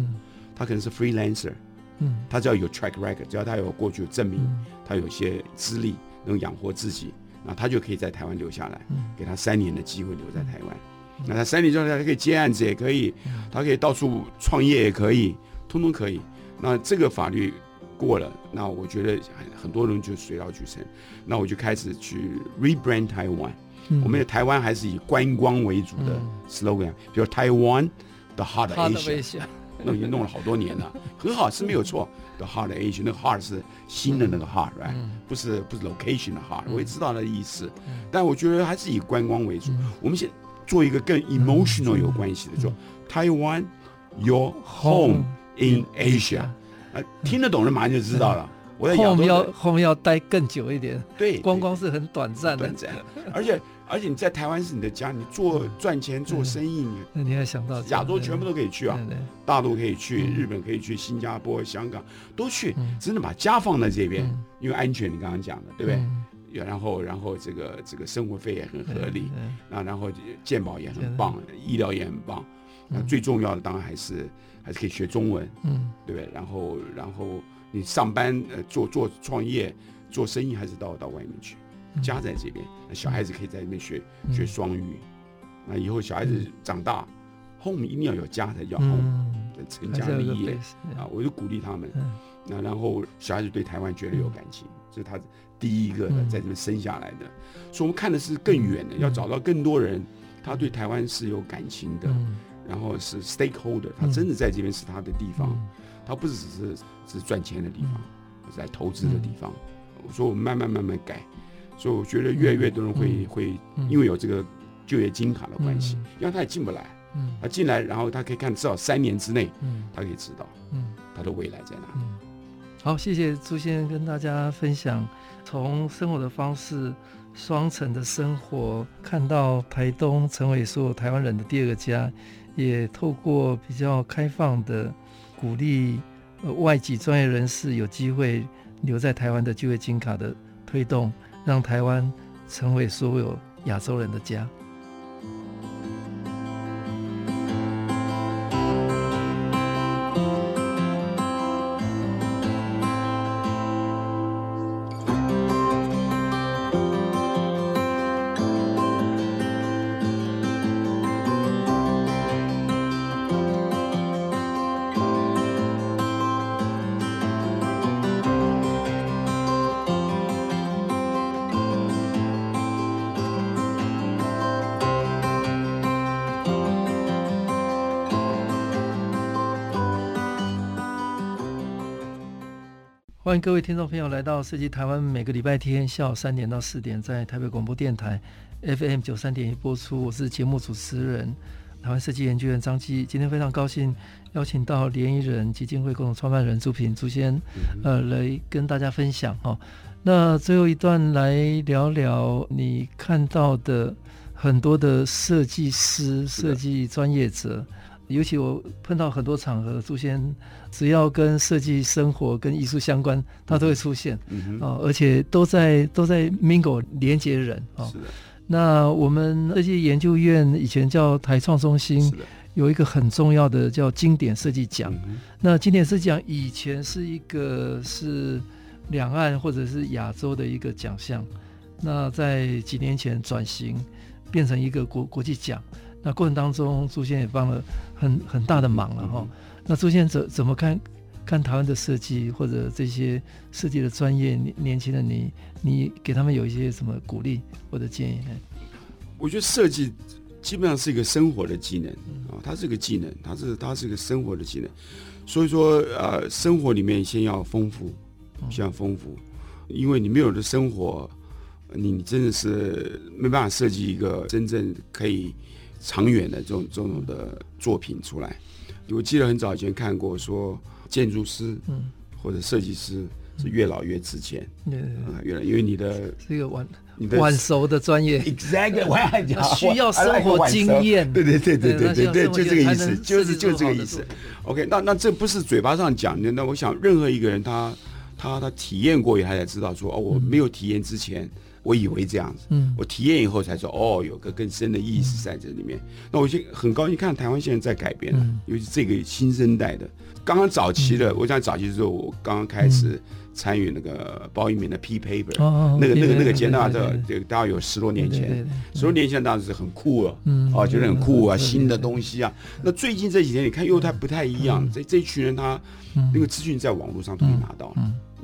B: 他可能是 freelancer，嗯，他只要有 track record，只要他有过去有证明，他有些资历能养活自己，那他就可以在台湾留下来，给他三年的机会留在台湾，那他三年之后他可以接案子也可以，他可以到处创业也可以，通通可以。那这个法律。过了，那我觉得很很多人就水到渠成，那我就开始去 rebrand 台湾。嗯、我们的台湾还是以观光为主的 slogan，、嗯、比如台湾 the heart of Asia，那已经弄了好多年了，很好是没有错。the heart of Asia，那个 heart 是新的那个 heart，right？、嗯、不是不是 location 的 heart，、嗯、我也知道那意思，嗯、但我觉得还是以观光为主。嗯、我们先做一个更 emotional 有关系的，说台湾 your home in Asia。啊，听得懂的马上就知道了。我在
A: 后面要后面要待更久一点。
B: 对，
A: 观光是很短暂的。
B: 短暂。而且而且你在台湾是你的家，你做赚钱做生意，你
A: 那你还想到
B: 亚洲全部都可以去啊，大陆可以去，日本可以去，新加坡、香港都去，真的把家放在这边，因为安全，你刚刚讲的对不对？然后然后这个这个生活费也很合理，那，然后健保也很棒，医疗也很棒。那最重要的当然还是。还是可以学中文，嗯，对不对？然后，然后你上班呃，做做创业、做生意，还是到到外面去。家在这边，那小孩子可以在那边学学双语。那以后小孩子长大，home 一定要有家才叫 home，成家立业啊！我就鼓励他们。那然后小孩子对台湾绝对有感情，这是他第一个的在这边生下来的。所以我们看的是更远的，要找到更多人，他对台湾是有感情的。然后是 stakeholder，他真的在这边是他的地方，他不只是只是赚钱的地方，而是来投资的地方。我说我们慢慢慢慢改，所以我觉得越来越多人会会因为有这个就业金卡的关系，因为他也进不来，他进来然后他可以看至少三年之内，他可以知道，他的未来在哪里。
A: 好，谢谢朱先生跟大家分享从生活的方式，双城的生活，看到台东成为所有台湾人的第二个家。也透过比较开放的鼓励，呃，外籍专业人士有机会留在台湾的就业金卡的推动，让台湾成为所有亚洲人的家。欢迎各位听众朋友来到设计台湾，每个礼拜天下午三点到四点在台北广播电台 FM 九三点一播出。我是节目主持人台湾设计研究院张基，今天非常高兴邀请到联谊人基金会共同创办人朱平朱先，嗯、呃，来跟大家分享哈。那最后一段来聊聊你看到的很多的设计师、设计专业者，尤其我碰到很多场合，朱先只要跟设计生活、跟艺术相关，他都会出现，嗯哦、而且都在都在 mingle 连接人啊。那我们设计研究院以前叫台创中心，有一个很重要的叫经典设计奖。那经典设计奖以前是一个是两岸或者是亚洲的一个奖项，那在几年前转型变成一个国国际奖。那过程当中，朱先也帮了很很大的忙了哈。那朱先怎怎么看看台湾的设计或者这些设计的专业年年轻的你？你给他们有一些什么鼓励或者建议呢？
B: 我觉得设计基本上是一个生活的技能啊，它是个技能，它是它是一个生活的技能。所以说，呃，生活里面先要丰富，先要丰富，因为你没有的生活，你真的是没办法设计一个真正可以长远的这种这种的作品出来。我记得很早以前看过说，建筑师或者设计师。是越老越值钱，对对对，越来，因为你的
A: 是一个晚晚熟的专业
B: ，exactly，我还讲
A: 需要生活经验，
B: 对对对对对对对，就这个意思，就是就这个意思。OK，那那这不是嘴巴上讲的，那我想任何一个人他他他体验过以后，他才知道说哦，我没有体验之前，我以为这样子，嗯，我体验以后才说哦，有个更深的意思在这里面。那我就很高兴看台湾现在在改变了，尤其这个新生代的，刚刚早期的，我想早期的时候，我刚刚开始。参与那个包玉敏的 P paper，那个那个那个接纳的，这个大概有十多年前，十多年前当时是很酷啊，啊，觉得很酷啊，新的东西啊。那最近这几天你看又太不太一样，这这一群人他那个资讯在网络上都可以拿到，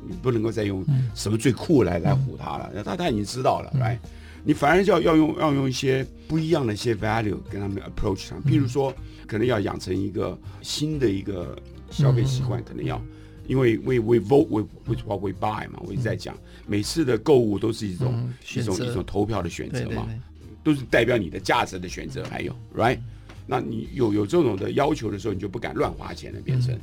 B: 你不能够再用什么最酷来来唬他了，他他已经知道了，，right？，你反而要要用要用一些不一样的一些 value 跟他们 approach 上，比如说可能要养成一个新的一个消费习惯，可能要。因为 we we vote with with what we buy 嘛，我一直在讲，每次的购物都是一种一种一种投票的选择嘛，都是代表你的价值的选择。还有，right？那你有有这种的要求的时候，你就不敢乱花钱了，变成。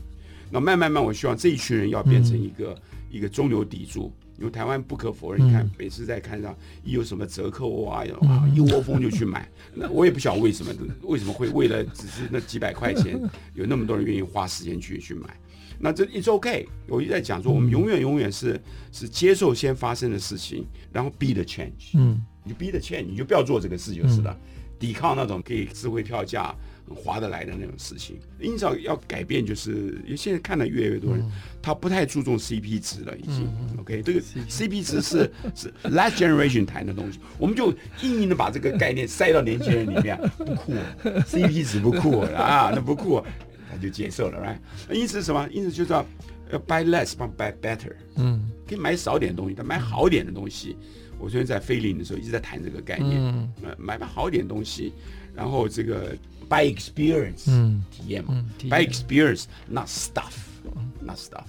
B: 那慢慢慢，我希望这一群人要变成一个一个中流砥柱，因为台湾不可否认，你看每次在看上一有什么折扣啊，啊一窝蜂就去买。那我也不晓得为什么，为什么会为了只是那几百块钱，有那么多人愿意花时间去去买。那这 it's okay，我一直在讲说，我们永远永远是是接受先发生的事情，然后 be the change。嗯，你 be the change，你就不要做这个事就是了，嗯、抵抗那种可以智慧票价很划得来的那种事情。因此要改变，就是因为现在看的越来越多人，嗯、他不太注重 CP 值了，已经。嗯、OK，这个 CP 值是是 last generation 谈的东西，我们就硬硬的把这个概念塞到年轻人里面，不酷，CP 值不酷啊，那不酷。他就接受了，right？因此什么？因此就是要要 buy less，帮 buy better。嗯，可以买少点东西，但买好点的东西。我昨天在菲林的时候一直在谈这个概念。嗯，买买好点东西，然后这个 buy experience，嗯，体验嘛，buy experience，not stuff，not stuff。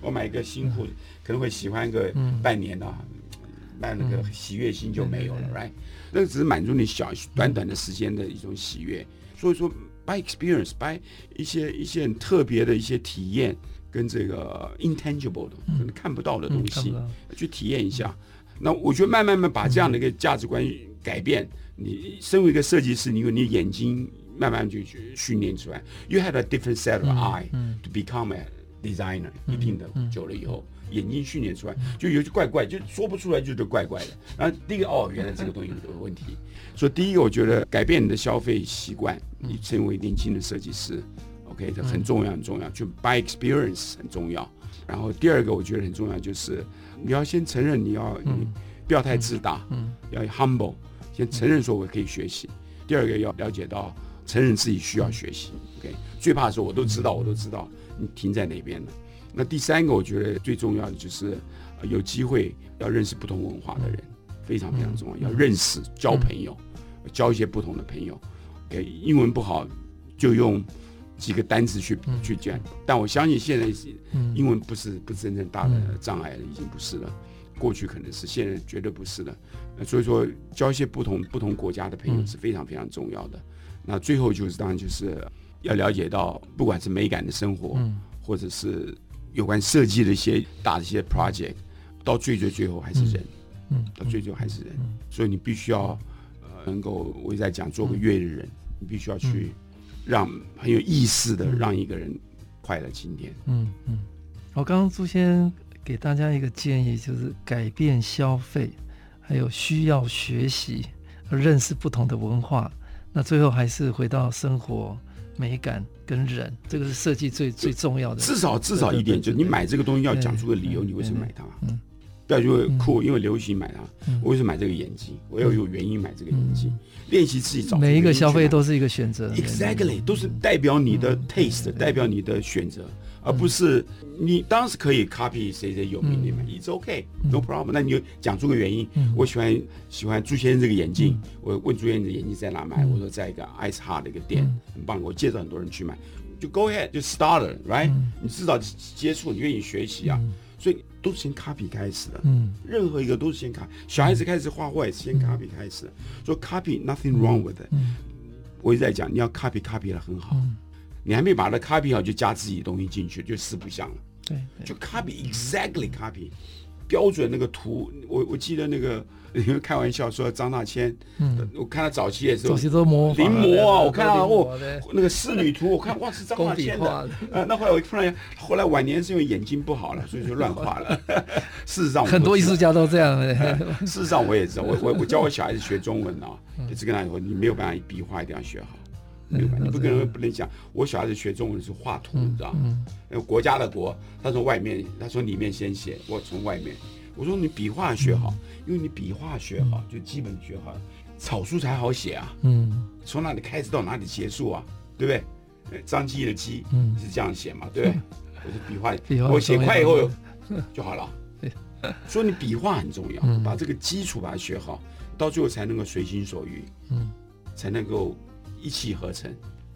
B: 我买一个新裤子，可能会喜欢个半年的，那那个喜悦心就没有了，right？那个只是满足你小短短的时间的一种喜悦，所以说。by experience, by 一些一些很特别的一些体验，跟这个 intangible 的，可能看不到的东西，去体验一下。那我觉得慢慢慢把这样的一个价值观改变。嗯、你身为一个设计师，你有你眼睛慢慢就去训练出来。You have a different set of eye to become a designer。一定的久了以后。眼睛训练出来，就有些怪怪，就说不出来，就是怪怪的。然后第一个，哦，原来这个东西有问题。所以第一个，我觉得改变你的消费习惯，你成为年轻的设计师，OK，这很重要，很重要。就 buy experience 很重要。然后第二个，我觉得很重要，就是你要先承认，你要你不要太自大，要 humble，先承认说我可以学习。第二个要了解到，承认自己需要学习。OK，最怕说我都知道，我都知道，你停在哪边了？那第三个，我觉得最重要的就是，有机会要认识不同文化的人，非常非常重要。要认识、交朋友，交一些不同的朋友。OK，英文不好，就用几个单词去去讲。但我相信现在英文不是不是真正大的障碍了，已经不是了。过去可能是，现在绝对不是了。所以说，交一些不同不同国家的朋友是非常非常重要的。那最后就是当然就是要了解到，不管是美感的生活，
A: 嗯
B: 或者是有关设计的一些大的一些 project，到最最最后还是人，
A: 嗯，
B: 到最最后还是人。
A: 嗯
B: 所以你必须要呃能够我一直在讲做个乐的人，你必须要去让很有意思的让一个人快乐今天。
A: 嗯嗯。我刚刚朱先给大家一个建议，就是改变消费，还有需要学习，认识不同的文化。那最后还是回到生活美感跟人，这个是设计最最重要的。
B: 至少至少一点，就你买这个东西要讲出个理由，你为什么买它？
A: 嗯，
B: 不要因为酷，因为流行买它。我为什么买这个眼镜？我要有原因买这个眼镜。练习自己找。
A: 每一个消费都是一个选择。
B: Exactly，都是代表你的 taste，代表你的选择。而不是你当时可以 copy 谁谁有名的嘛，It's OK，no problem。那你就讲出个原因。我喜欢喜欢朱先生这个眼镜，我问朱先生的眼镜在哪买？我说在一个 Ice Hard 的一个店，很棒。我介绍很多人去买，就 Go ahead，就 starter，right？你至少接触，你愿意学习啊。所以都是先 copy 开始的。嗯任何一个都是先 copy。小孩子开始画画也是先 copy 开始的。说 copy nothing wrong with it。我一直在讲，你要 copy copy 的很好。你还没把它 copy 好，就加自己的东西进去，就四不像了。
A: 对，
B: 就 copy exactly copy，标准那个图。我我记得那个，因 为开玩笑说张大千，嗯，我看他早期的时候，
A: 早期都模
B: 临摹啊，我看到哦，那个仕女图，我看哇是张大千的。呃，那后来我突然，后来晚年是因为眼睛不好了，所以就乱画了。事实上，
A: 很多艺术家都这样。
B: 事实上，我也知道，我我我教我小孩子学中文啊，一直跟他说，你没有办法笔画一定要学好。没有，你不可能不能讲。我小孩子学中文是画图，你知道吗？国家的国，他从外面，他从里面先写，我从外面。我说你笔画学好，因为你笔画学好，就基本学好，草书才好写啊。嗯，从哪里开始到哪里结束啊？对不对？张机的机是这样写嘛？对不对？我是笔画，我写快以后 就好了。所以你笔画很重要，把这个基础把它学好，到最后才能够随心所欲。嗯，才能够。一气呵成。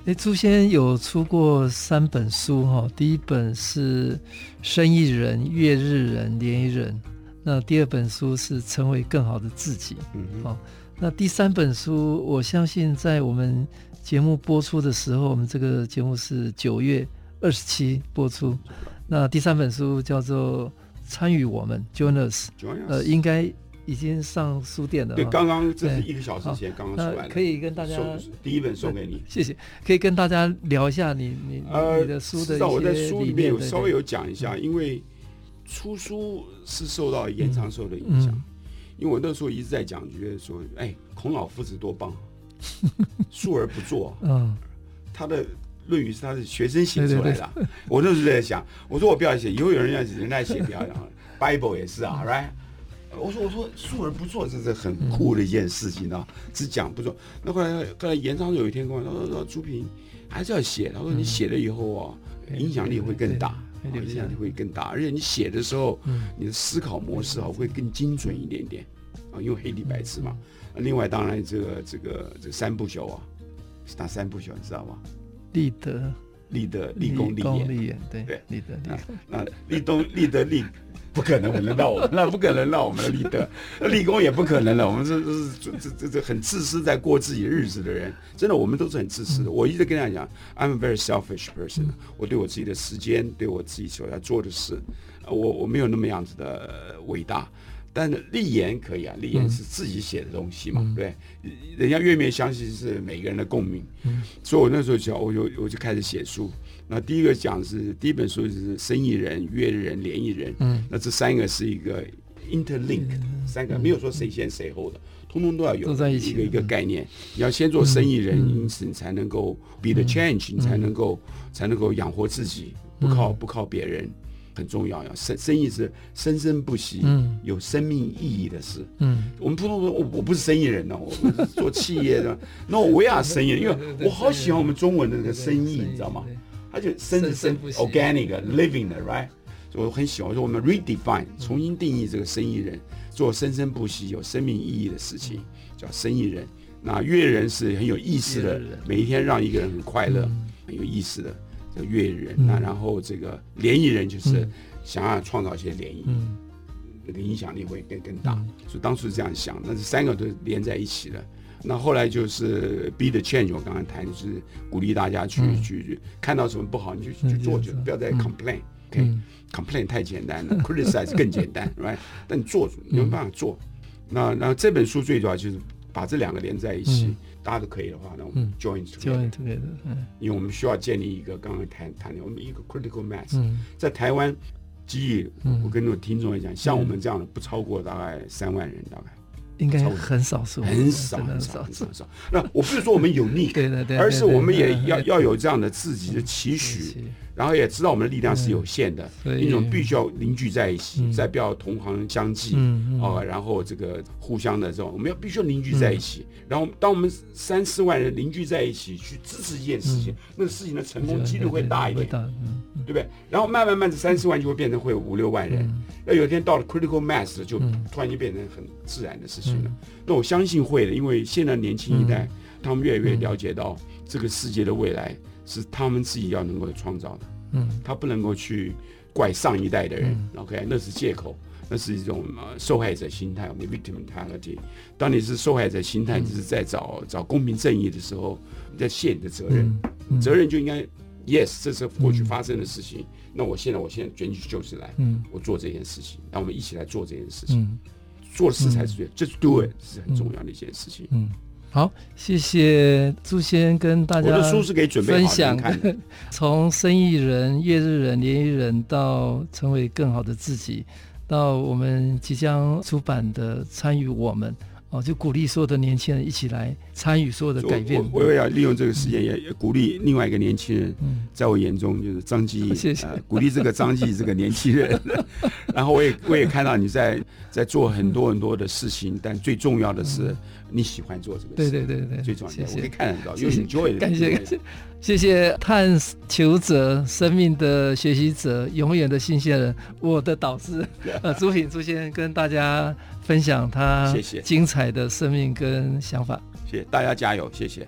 A: 哎，朱先有出过三本书哈，第一本是《生意人》《月日人》《联谊人》，那第二本书是《成为更好的自己》。嗯好，那第三本书，我相信在我们节目播出的时候，我们这个节目是九月二十七播出。那第三本书叫做《参与我们》，Join Us，呃，应该。已经上书店了。
B: 对，刚刚这是一个小时前刚刚出来的。
A: 可以跟大家
B: 第一本送给你，
A: 谢谢。可以跟大家聊一下你你你的书的一些理念。
B: 我在书里面有稍微有讲一下，因为出书是受到延长寿的影响。因为我那时候一直在讲，觉得说，哎，孔老夫子多棒，述而不作。嗯，他的《论语》是他是学生写出来的。我那时候在想，我说我不要写，以后有人要人来写，不要。Bible 也是啊，right？我说我说素而不做，这是很酷的一件事情啊！只讲不做。那后来后来严昌有一天跟我说：“说朱平还是要写。”他说：“你写了以后啊，影响力会更大，影响力会更大。而且你写的时候，你的思考模式啊会更精准一点点啊，因为黑底白字嘛。另外，当然这个这个这三不朽啊，是哪三不朽？你知道吗？
A: 立德、
B: 立德、立功、立言。
A: 对对，立德、立
B: 那立功、立德、立。”不可能轮到我们，那不可能让我们的立德、立功也不可能了。我们这这这这很自私，在过自己日子的人，真的，我们都是很自私的。我一直跟大家讲，I'm a very selfish person。我对我自己的时间，对我自己所要做的事，我我没有那么样子的伟大。但是立言可以啊，立言是自己写的东西嘛，对，人家越面相信是每个人的共鸣。所以我那时候就我就我就开始写书。那第一个讲是第一本书就是生意人、约人、联谊人。嗯，那这三个是一个 interlink，三个没有说谁先谁后的，通通都要有
A: 都在一起
B: 一个一个概念。你要先做生意人，因此你才能够 be the change，你才能够才能够养活自己，不靠不靠别人，很重要。呀生生意是生生不息，嗯有生命意义的事。嗯，我们普通说，我我不是生意人呢，我是做企业的。那我也生意人，因为我好喜欢我们中文的那个生意，你知道吗？他就生是生，organic living 的，right？我很喜欢我说我们 redefine 重新定义这个生意人，做生生不息、有生命意义的事情，叫生意人。那乐人是很有意思的，每一天让一个人很快乐、很有意思的这个乐人。那然后这个联谊人就是想要创造一些联谊。那个影响力会更更大。
A: 嗯、
B: 所以当初是这样想，那这三个都连在一起了。那后来就是 be the change，我刚刚谈就是鼓励大家去、嗯、去看到什么不好你就去做，就不要再 complain。OK，complain 太简单了，criticize 更简单，right？但你做你没办法做。那那这本书最主要就是把这两个连在一起，大家都可以的话，呢我们 join together，
A: 嗯，
B: 因为我们需要建立一个刚刚谈谈的我们一个 critical mass，在台湾记忆，我跟那个听众来讲，像我们这样的不超过大概三万人，大概。
A: 应该很少数，
B: 很少很少很少很少。那我不是说我们有逆，
A: 对对对，
B: 而是我们也要要有这样的自己的期许，然后也知道我们的力量是有限的，因为我们必须要凝聚在一起，再不要同行相忌啊，然后这个互相的这种，我们要必须要凝聚在一起。然后当我们三四万人凝聚在一起去支持一件事情，那个事情的成功几率会大一点，对不对？然后慢慢慢这三四万就会变成会有五六万人，那有一天到了 critical mass 就突然就变成很自然的事情。了、那我相信会的，因为现在年轻一代，嗯、他们越来越了解到这个世界的未来是他们自己要能够创造的。嗯，他不能够去怪上一代的人。嗯、OK，那是借口，那是一种呃受害者心态，我们 victim mentality。当你是受害者心态，就是在找、嗯、找公平正义的时候，你在卸你的责任，责任就应该 yes，这是过去发生的事情。嗯、那我现在，我现在卷起袖子来，嗯，我做这件事情，那我们一起来做这件事情。嗯做事才是对，就是 do it 是很重要的一件事情。
A: 嗯，好，谢谢朱先跟大家。
B: 我的书是给准备好的看的。
A: 从生意人、月日人、年艺人到成为更好的自己，到我们即将出版的参与我们。哦，就鼓励所有的年轻人一起来参与所有的改变。
B: 我也要利用这个时间，也也鼓励另外一个年轻人，在我眼中就是张继义。谢谢，鼓励这个张继义这个年轻人。然后我也我也看到你在在做很多很多的事情，但最重要的是你喜欢做这个事。
A: 对对对对，
B: 最重要的我可以看得到，有 enjoy 的。
A: 感谢感谢，谢谢探求者、生命的学习者、永远的新鲜人，我的导师 呃朱品朱先跟大家。分享他精彩的生命跟想法，
B: 谢谢大家，加油，谢谢。